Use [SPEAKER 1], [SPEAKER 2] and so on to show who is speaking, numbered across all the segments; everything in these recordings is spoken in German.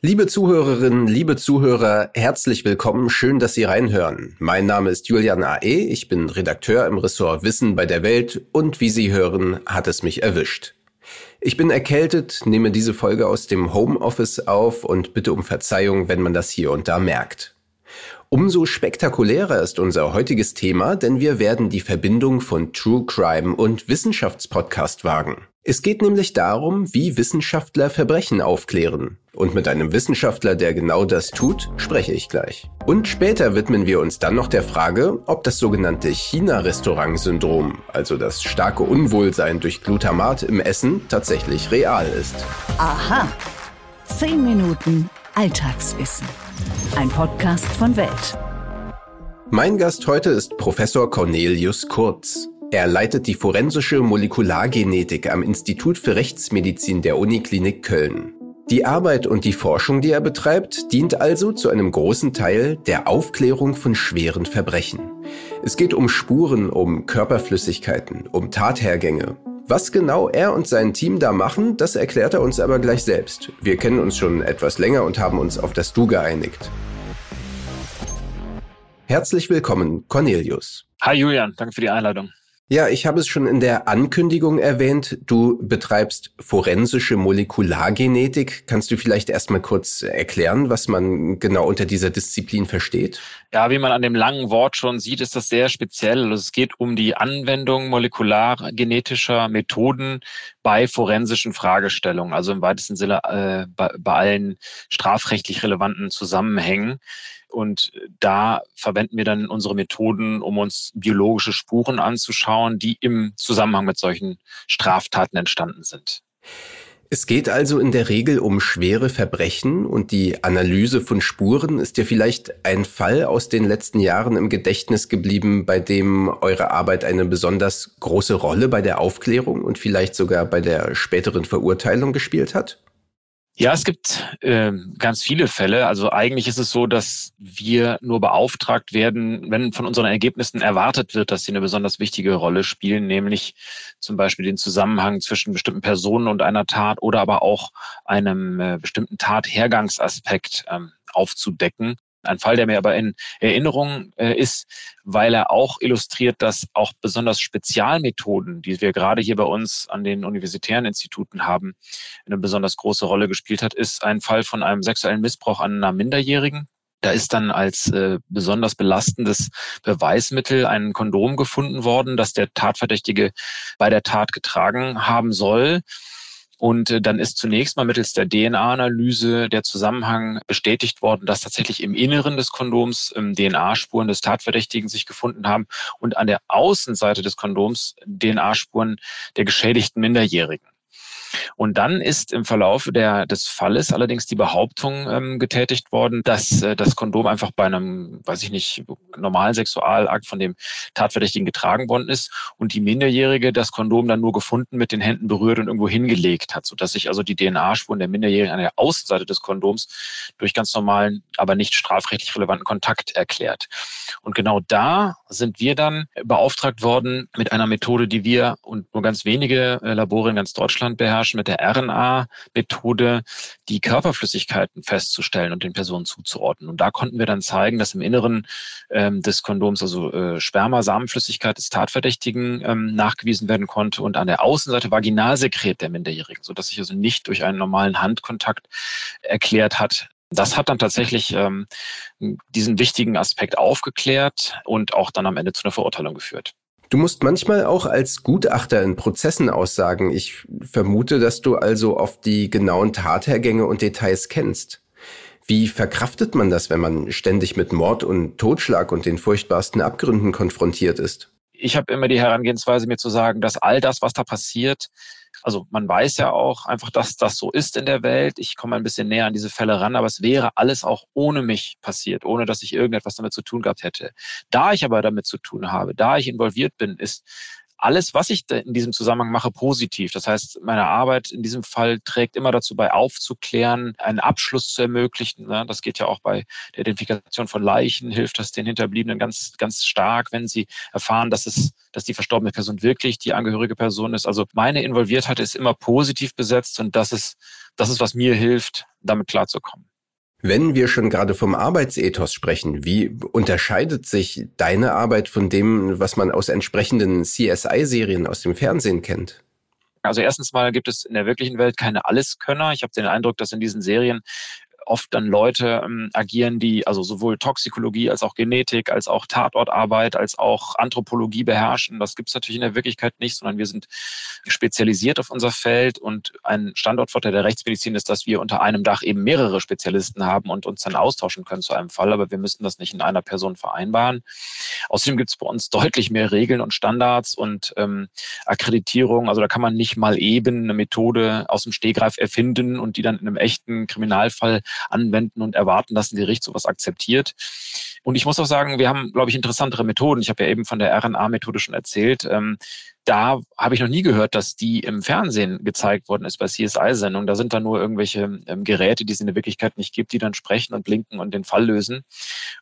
[SPEAKER 1] Liebe Zuhörerinnen, liebe Zuhörer, herzlich willkommen. Schön, dass Sie reinhören. Mein Name ist Julian A.E. Ich bin Redakteur im Ressort Wissen bei der Welt und wie Sie hören, hat es mich erwischt. Ich bin erkältet, nehme diese Folge aus dem Homeoffice auf und bitte um Verzeihung, wenn man das hier und da merkt. Umso spektakulärer ist unser heutiges Thema, denn wir werden die Verbindung von True Crime und Wissenschaftspodcast wagen. Es geht nämlich darum, wie Wissenschaftler Verbrechen aufklären. Und mit einem Wissenschaftler, der genau das tut, spreche ich gleich. Und später widmen wir uns dann noch der Frage, ob das sogenannte China-Restaurant-Syndrom, also das starke Unwohlsein durch Glutamat im Essen, tatsächlich real ist.
[SPEAKER 2] Aha. Zehn Minuten Alltagswissen. Ein Podcast von Welt.
[SPEAKER 1] Mein Gast heute ist Professor Cornelius Kurz. Er leitet die forensische Molekulargenetik am Institut für Rechtsmedizin der Uniklinik Köln. Die Arbeit und die Forschung, die er betreibt, dient also zu einem großen Teil der Aufklärung von schweren Verbrechen. Es geht um Spuren, um Körperflüssigkeiten, um Tathergänge, was genau er und sein Team da machen, das erklärt er uns aber gleich selbst. Wir kennen uns schon etwas länger und haben uns auf das Du geeinigt. Herzlich willkommen, Cornelius.
[SPEAKER 3] Hi Julian, danke für die Einladung.
[SPEAKER 1] Ja, ich habe es schon in der Ankündigung erwähnt. Du betreibst forensische Molekulargenetik. Kannst du vielleicht erstmal kurz erklären, was man genau unter dieser Disziplin versteht?
[SPEAKER 3] Ja, wie man an dem langen Wort schon sieht, ist das sehr speziell. Also es geht um die Anwendung molekulargenetischer Methoden bei forensischen Fragestellungen, also im weitesten Sinne äh, bei, bei allen strafrechtlich relevanten Zusammenhängen. Und da verwenden wir dann unsere Methoden, um uns biologische Spuren anzuschauen, die im Zusammenhang mit solchen Straftaten entstanden sind.
[SPEAKER 1] Es geht also in der Regel um schwere Verbrechen und die Analyse von Spuren ist ja vielleicht ein Fall aus den letzten Jahren im Gedächtnis geblieben, bei dem eure Arbeit eine besonders große Rolle bei der Aufklärung und vielleicht sogar bei der späteren Verurteilung gespielt hat?
[SPEAKER 3] Ja, es gibt äh, ganz viele Fälle. Also eigentlich ist es so, dass wir nur beauftragt werden, wenn von unseren Ergebnissen erwartet wird, dass sie eine besonders wichtige Rolle spielen, nämlich zum Beispiel den Zusammenhang zwischen bestimmten Personen und einer Tat oder aber auch einem äh, bestimmten Tathergangsaspekt ähm, aufzudecken. Ein Fall, der mir aber in Erinnerung äh, ist, weil er auch illustriert, dass auch besonders Spezialmethoden, die wir gerade hier bei uns an den universitären Instituten haben, eine besonders große Rolle gespielt hat, ist ein Fall von einem sexuellen Missbrauch an einer Minderjährigen. Da ist dann als äh, besonders belastendes Beweismittel ein Kondom gefunden worden, das der Tatverdächtige bei der Tat getragen haben soll. Und äh, dann ist zunächst mal mittels der DNA-Analyse der Zusammenhang bestätigt worden, dass tatsächlich im Inneren des Kondoms ähm, DNA-Spuren des Tatverdächtigen sich gefunden haben und an der Außenseite des Kondoms DNA-Spuren der geschädigten Minderjährigen. Und dann ist im Verlauf der, des Falles allerdings die Behauptung ähm, getätigt worden, dass äh, das Kondom einfach bei einem, weiß ich nicht, normalen Sexualakt von dem Tatverdächtigen getragen worden ist und die Minderjährige das Kondom dann nur gefunden, mit den Händen berührt und irgendwo hingelegt hat, sodass sich also die DNA-Spuren der Minderjährigen an der Außenseite des Kondoms durch ganz normalen, aber nicht strafrechtlich relevanten Kontakt erklärt. Und genau da sind wir dann beauftragt worden mit einer Methode, die wir und nur ganz wenige äh, Labore in ganz Deutschland beherrschen, beherrschen, mit der RNA-Methode die Körperflüssigkeiten festzustellen und den Personen zuzuordnen. Und da konnten wir dann zeigen, dass im Inneren ähm, des Kondoms, also äh, Sperma, Samenflüssigkeit des Tatverdächtigen ähm, nachgewiesen werden konnte und an der Außenseite Vaginalsekret der Minderjährigen, sodass sich also nicht durch einen normalen Handkontakt erklärt hat, das hat dann tatsächlich ähm, diesen wichtigen Aspekt aufgeklärt und auch dann am Ende zu einer Verurteilung geführt.
[SPEAKER 1] Du musst manchmal auch als Gutachter in Prozessen aussagen. Ich vermute, dass du also oft die genauen Tathergänge und Details kennst. Wie verkraftet man das, wenn man ständig mit Mord und Totschlag und den furchtbarsten Abgründen konfrontiert ist?
[SPEAKER 3] Ich habe immer die Herangehensweise, mir zu sagen, dass all das, was da passiert, also man weiß ja auch einfach, dass das so ist in der Welt. Ich komme ein bisschen näher an diese Fälle ran, aber es wäre alles auch ohne mich passiert, ohne dass ich irgendetwas damit zu tun gehabt hätte. Da ich aber damit zu tun habe, da ich involviert bin, ist alles, was ich in diesem Zusammenhang mache, positiv. Das heißt, meine Arbeit in diesem Fall trägt immer dazu bei, aufzuklären, einen Abschluss zu ermöglichen. Ne? Das geht ja auch bei der Identifikation von Leichen, hilft das den Hinterbliebenen ganz, ganz stark, wenn sie erfahren, dass es, dass die verstorbene Person wirklich die angehörige Person ist. Also meine Involviertheit ist immer positiv besetzt und das ist das ist, was mir hilft, damit klarzukommen.
[SPEAKER 1] Wenn wir schon gerade vom Arbeitsethos sprechen, wie unterscheidet sich deine Arbeit von dem, was man aus entsprechenden CSI-Serien aus dem Fernsehen kennt?
[SPEAKER 3] Also erstens mal gibt es in der wirklichen Welt keine Alleskönner. Ich habe den Eindruck, dass in diesen Serien oft dann Leute ähm, agieren, die also sowohl Toxikologie als auch Genetik, als auch Tatortarbeit, als auch Anthropologie beherrschen. Das gibt es natürlich in der Wirklichkeit nicht, sondern wir sind spezialisiert auf unser Feld und ein Standortvorteil der Rechtsmedizin ist, dass wir unter einem Dach eben mehrere Spezialisten haben und uns dann austauschen können zu einem Fall, aber wir müssen das nicht in einer Person vereinbaren. Außerdem gibt es bei uns deutlich mehr Regeln und Standards und ähm, Akkreditierung. Also da kann man nicht mal eben eine Methode aus dem Stegreif erfinden und die dann in einem echten Kriminalfall anwenden und erwarten, dass ein Gericht sowas akzeptiert. Und ich muss auch sagen, wir haben, glaube ich, interessantere Methoden. Ich habe ja eben von der RNA-Methode schon erzählt. Ähm, da habe ich noch nie gehört, dass die im Fernsehen gezeigt worden ist bei CSI-Sendungen. Da sind dann nur irgendwelche ähm, Geräte, die es in der Wirklichkeit nicht gibt, die dann sprechen und blinken und den Fall lösen.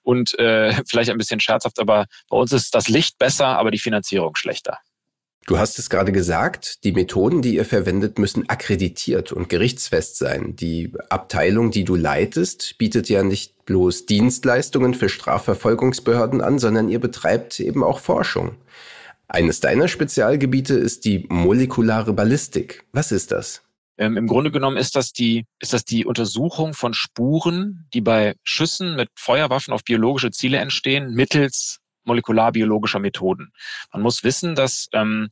[SPEAKER 3] Und äh, vielleicht ein bisschen scherzhaft, aber bei uns ist das Licht besser, aber die Finanzierung schlechter.
[SPEAKER 1] Du hast es gerade gesagt, die Methoden, die ihr verwendet, müssen akkreditiert und gerichtsfest sein. Die Abteilung, die du leitest, bietet ja nicht bloß Dienstleistungen für Strafverfolgungsbehörden an, sondern ihr betreibt eben auch Forschung. Eines deiner Spezialgebiete ist die molekulare Ballistik. Was ist das?
[SPEAKER 3] Ähm, Im Grunde genommen ist das die, ist das die Untersuchung von Spuren, die bei Schüssen mit Feuerwaffen auf biologische Ziele entstehen, mittels molekularbiologischer Methoden. Man muss wissen, dass ähm,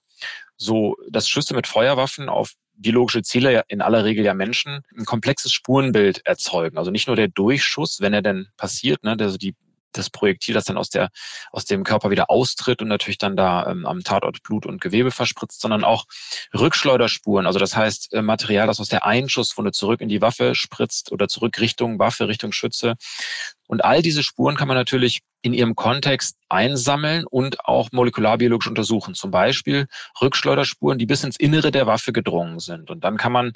[SPEAKER 3] so, dass Schüsse mit Feuerwaffen auf biologische Ziele, in aller Regel ja Menschen, ein komplexes Spurenbild erzeugen. Also nicht nur der Durchschuss, wenn er denn passiert, ne, also die das Projektil, das dann aus der aus dem Körper wieder austritt und natürlich dann da ähm, am Tatort Blut und Gewebe verspritzt, sondern auch Rückschleuderspuren. Also das heißt äh, Material, das aus der Einschusswunde zurück in die Waffe spritzt oder zurück Richtung Waffe, Richtung Schütze. Und all diese Spuren kann man natürlich in ihrem Kontext einsammeln und auch molekularbiologisch untersuchen. Zum Beispiel Rückschleuderspuren, die bis ins Innere der Waffe gedrungen sind. Und dann kann man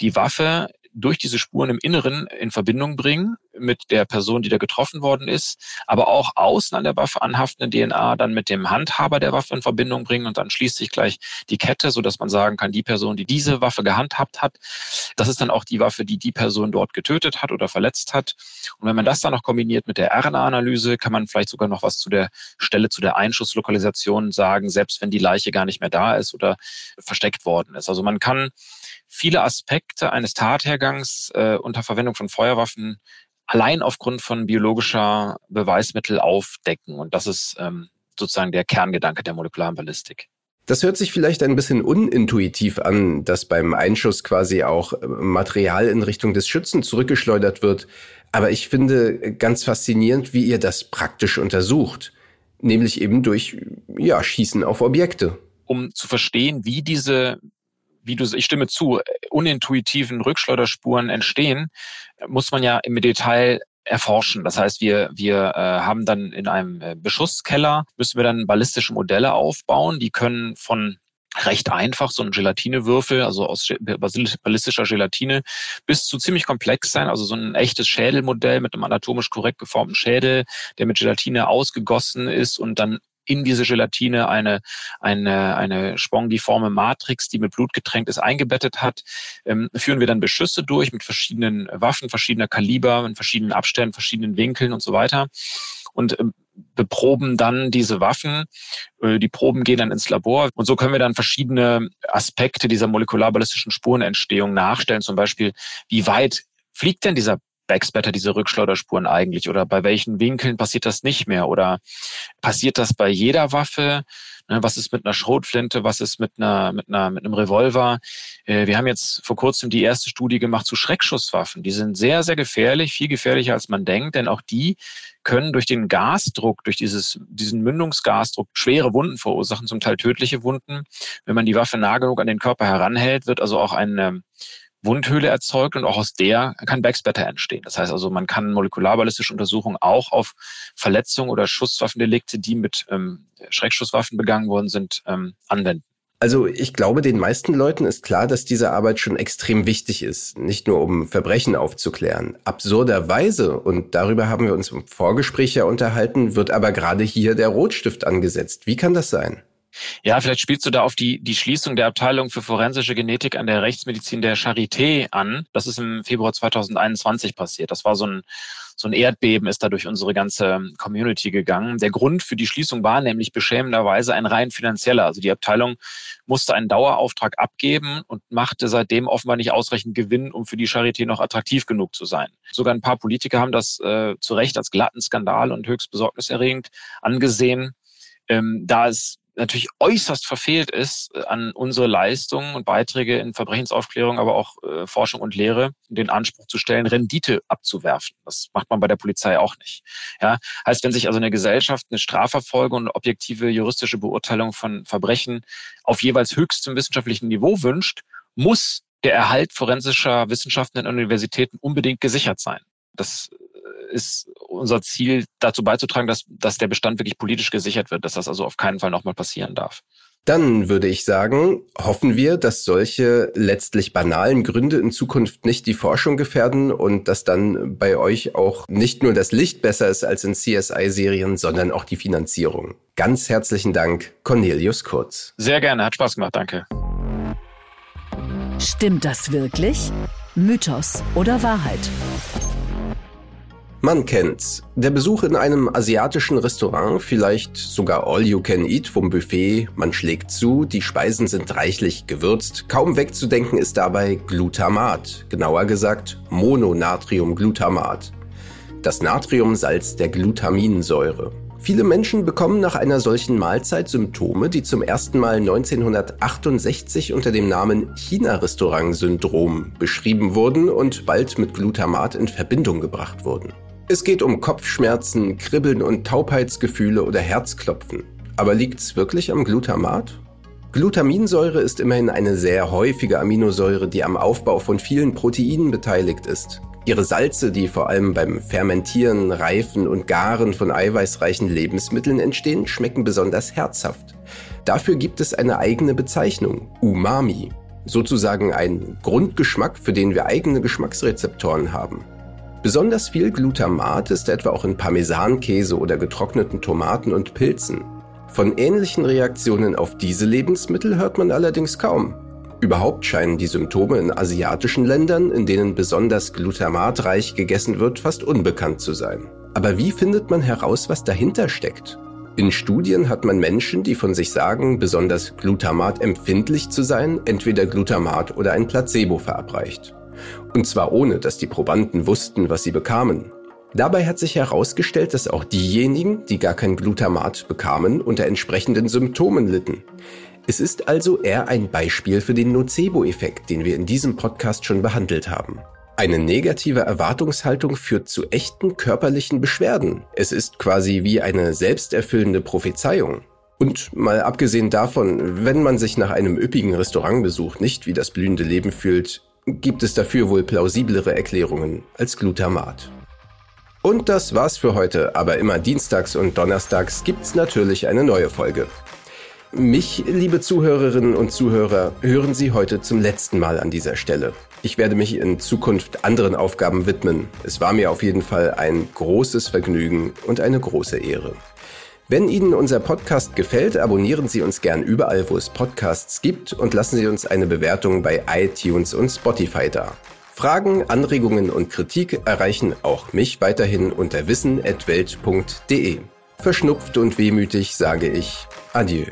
[SPEAKER 3] die Waffe durch diese Spuren im Inneren in Verbindung bringen mit der Person, die da getroffen worden ist, aber auch außen an der Waffe anhaftende DNA dann mit dem Handhaber der Waffe in Verbindung bringen und dann schließt sich gleich die Kette, so dass man sagen kann, die Person, die diese Waffe gehandhabt hat, das ist dann auch die Waffe, die die Person dort getötet hat oder verletzt hat. Und wenn man das dann noch kombiniert mit der RNA-Analyse, kann man vielleicht sogar noch was zu der Stelle, zu der Einschusslokalisation sagen, selbst wenn die Leiche gar nicht mehr da ist oder versteckt worden ist. Also man kann viele Aspekte eines Tathergangs äh, unter Verwendung von Feuerwaffen allein aufgrund von biologischer Beweismittel aufdecken. Und das ist ähm, sozusagen der Kerngedanke der molekularen Ballistik.
[SPEAKER 1] Das hört sich vielleicht ein bisschen unintuitiv an, dass beim Einschuss quasi auch äh, Material in Richtung des Schützen zurückgeschleudert wird. Aber ich finde ganz faszinierend, wie ihr das praktisch untersucht. Nämlich eben durch, ja, Schießen auf Objekte.
[SPEAKER 3] Um zu verstehen, wie diese wie du, ich stimme zu, unintuitiven Rückschleuderspuren entstehen, muss man ja im Detail erforschen. Das heißt, wir, wir äh, haben dann in einem äh, Beschusskeller, müssen wir dann ballistische Modelle aufbauen. Die können von recht einfach, so ein Gelatinewürfel, also aus ballistischer Gelatine, bis zu ziemlich komplex sein, also so ein echtes Schädelmodell mit einem anatomisch korrekt geformten Schädel, der mit Gelatine ausgegossen ist und dann in diese Gelatine eine, eine, eine spongiforme Matrix, die mit Blut getränkt ist, eingebettet hat, ähm, führen wir dann Beschüsse durch mit verschiedenen Waffen, verschiedener Kaliber, in verschiedenen Abständen, verschiedenen Winkeln und so weiter. Und ähm, beproben dann diese Waffen. Äh, die Proben gehen dann ins Labor und so können wir dann verschiedene Aspekte dieser molekularbalistischen Spurenentstehung nachstellen. Zum Beispiel, wie weit fliegt denn dieser Backspatter diese Rückschleuderspuren eigentlich? Oder bei welchen Winkeln passiert das nicht mehr? Oder passiert das bei jeder Waffe? Ne, was ist mit einer Schrotflinte? Was ist mit einer, mit einer, mit einem Revolver? Äh, wir haben jetzt vor kurzem die erste Studie gemacht zu Schreckschusswaffen. Die sind sehr, sehr gefährlich, viel gefährlicher als man denkt, denn auch die können durch den Gasdruck, durch dieses, diesen Mündungsgasdruck schwere Wunden verursachen, zum Teil tödliche Wunden. Wenn man die Waffe nah genug an den Körper heranhält, wird also auch eine Wundhöhle erzeugt und auch aus der kann Backspatter entstehen. Das heißt also, man kann molekularballistische Untersuchungen auch auf Verletzungen oder Schusswaffendelikte, die mit ähm, Schreckschusswaffen begangen worden sind, ähm, anwenden.
[SPEAKER 1] Also ich glaube, den meisten Leuten ist klar, dass diese Arbeit schon extrem wichtig ist, nicht nur um Verbrechen aufzuklären. Absurderweise, und darüber haben wir uns im Vorgespräch ja unterhalten, wird aber gerade hier der Rotstift angesetzt. Wie kann das sein?
[SPEAKER 3] Ja, vielleicht spielst du da auf die, die Schließung der Abteilung für forensische Genetik an der Rechtsmedizin der Charité an. Das ist im Februar 2021 passiert. Das war so ein, so ein Erdbeben ist da durch unsere ganze Community gegangen. Der Grund für die Schließung war nämlich beschämenderweise ein rein finanzieller. Also die Abteilung musste einen Dauerauftrag abgeben und machte seitdem offenbar nicht ausreichend Gewinn, um für die Charité noch attraktiv genug zu sein. Sogar ein paar Politiker haben das äh, zu Recht als glatten Skandal und höchst besorgniserregend angesehen. Ähm, da es natürlich äußerst verfehlt ist äh, an unsere Leistungen und Beiträge in Verbrechensaufklärung, aber auch äh, Forschung und Lehre, den Anspruch zu stellen, Rendite abzuwerfen. Das macht man bei der Polizei auch nicht. Ja, heißt, wenn sich also eine Gesellschaft eine Strafverfolgung und objektive juristische Beurteilung von Verbrechen auf jeweils höchstem wissenschaftlichen Niveau wünscht, muss der Erhalt forensischer Wissenschaften in Universitäten unbedingt gesichert sein. Das ist unser Ziel, dazu beizutragen, dass, dass der Bestand wirklich politisch gesichert wird, dass das also auf keinen Fall nochmal passieren darf.
[SPEAKER 1] Dann würde ich sagen, hoffen wir, dass solche letztlich banalen Gründe in Zukunft nicht die Forschung gefährden und dass dann bei euch auch nicht nur das Licht besser ist als in CSI-Serien, sondern auch die Finanzierung. Ganz herzlichen Dank, Cornelius Kurz.
[SPEAKER 3] Sehr gerne, hat Spaß gemacht, danke.
[SPEAKER 2] Stimmt das wirklich? Mythos oder Wahrheit?
[SPEAKER 1] Man kennt's. Der Besuch in einem asiatischen Restaurant, vielleicht sogar all you can eat vom Buffet, man schlägt zu, die Speisen sind reichlich gewürzt, kaum wegzudenken ist dabei Glutamat, genauer gesagt Mononatriumglutamat. Das Natriumsalz der Glutaminsäure. Viele Menschen bekommen nach einer solchen Mahlzeit Symptome, die zum ersten Mal 1968 unter dem Namen China-Restaurant-Syndrom beschrieben wurden und bald mit Glutamat in Verbindung gebracht wurden. Es geht um Kopfschmerzen, Kribbeln und Taubheitsgefühle oder Herzklopfen. Aber liegt's wirklich am Glutamat? Glutaminsäure ist immerhin eine sehr häufige Aminosäure, die am Aufbau von vielen Proteinen beteiligt ist. Ihre Salze, die vor allem beim Fermentieren, Reifen und Garen von eiweißreichen Lebensmitteln entstehen, schmecken besonders herzhaft. Dafür gibt es eine eigene Bezeichnung, Umami, sozusagen ein Grundgeschmack, für den wir eigene Geschmacksrezeptoren haben. Besonders viel Glutamat ist etwa auch in Parmesankäse oder getrockneten Tomaten und Pilzen. Von ähnlichen Reaktionen auf diese Lebensmittel hört man allerdings kaum. Überhaupt scheinen die Symptome in asiatischen Ländern, in denen besonders glutamatreich gegessen wird, fast unbekannt zu sein. Aber wie findet man heraus, was dahinter steckt? In Studien hat man Menschen, die von sich sagen, besonders glutamat empfindlich zu sein, entweder Glutamat oder ein Placebo verabreicht. Und zwar ohne, dass die Probanden wussten, was sie bekamen. Dabei hat sich herausgestellt, dass auch diejenigen, die gar kein Glutamat bekamen, unter entsprechenden Symptomen litten. Es ist also eher ein Beispiel für den Nocebo-Effekt, den wir in diesem Podcast schon behandelt haben. Eine negative Erwartungshaltung führt zu echten körperlichen Beschwerden. Es ist quasi wie eine selbsterfüllende Prophezeiung. Und mal abgesehen davon, wenn man sich nach einem üppigen Restaurantbesuch nicht wie das blühende Leben fühlt, gibt es dafür wohl plausiblere Erklärungen als Glutamat. Und das war's für heute, aber immer dienstags und donnerstags gibt's natürlich eine neue Folge. Mich, liebe Zuhörerinnen und Zuhörer, hören Sie heute zum letzten Mal an dieser Stelle. Ich werde mich in Zukunft anderen Aufgaben widmen. Es war mir auf jeden Fall ein großes Vergnügen und eine große Ehre. Wenn Ihnen unser Podcast gefällt, abonnieren Sie uns gern überall, wo es Podcasts gibt und lassen Sie uns eine Bewertung bei iTunes und Spotify da. Fragen, Anregungen und Kritik erreichen auch mich weiterhin unter wissen.welt.de. Verschnupft und wehmütig sage ich Adieu.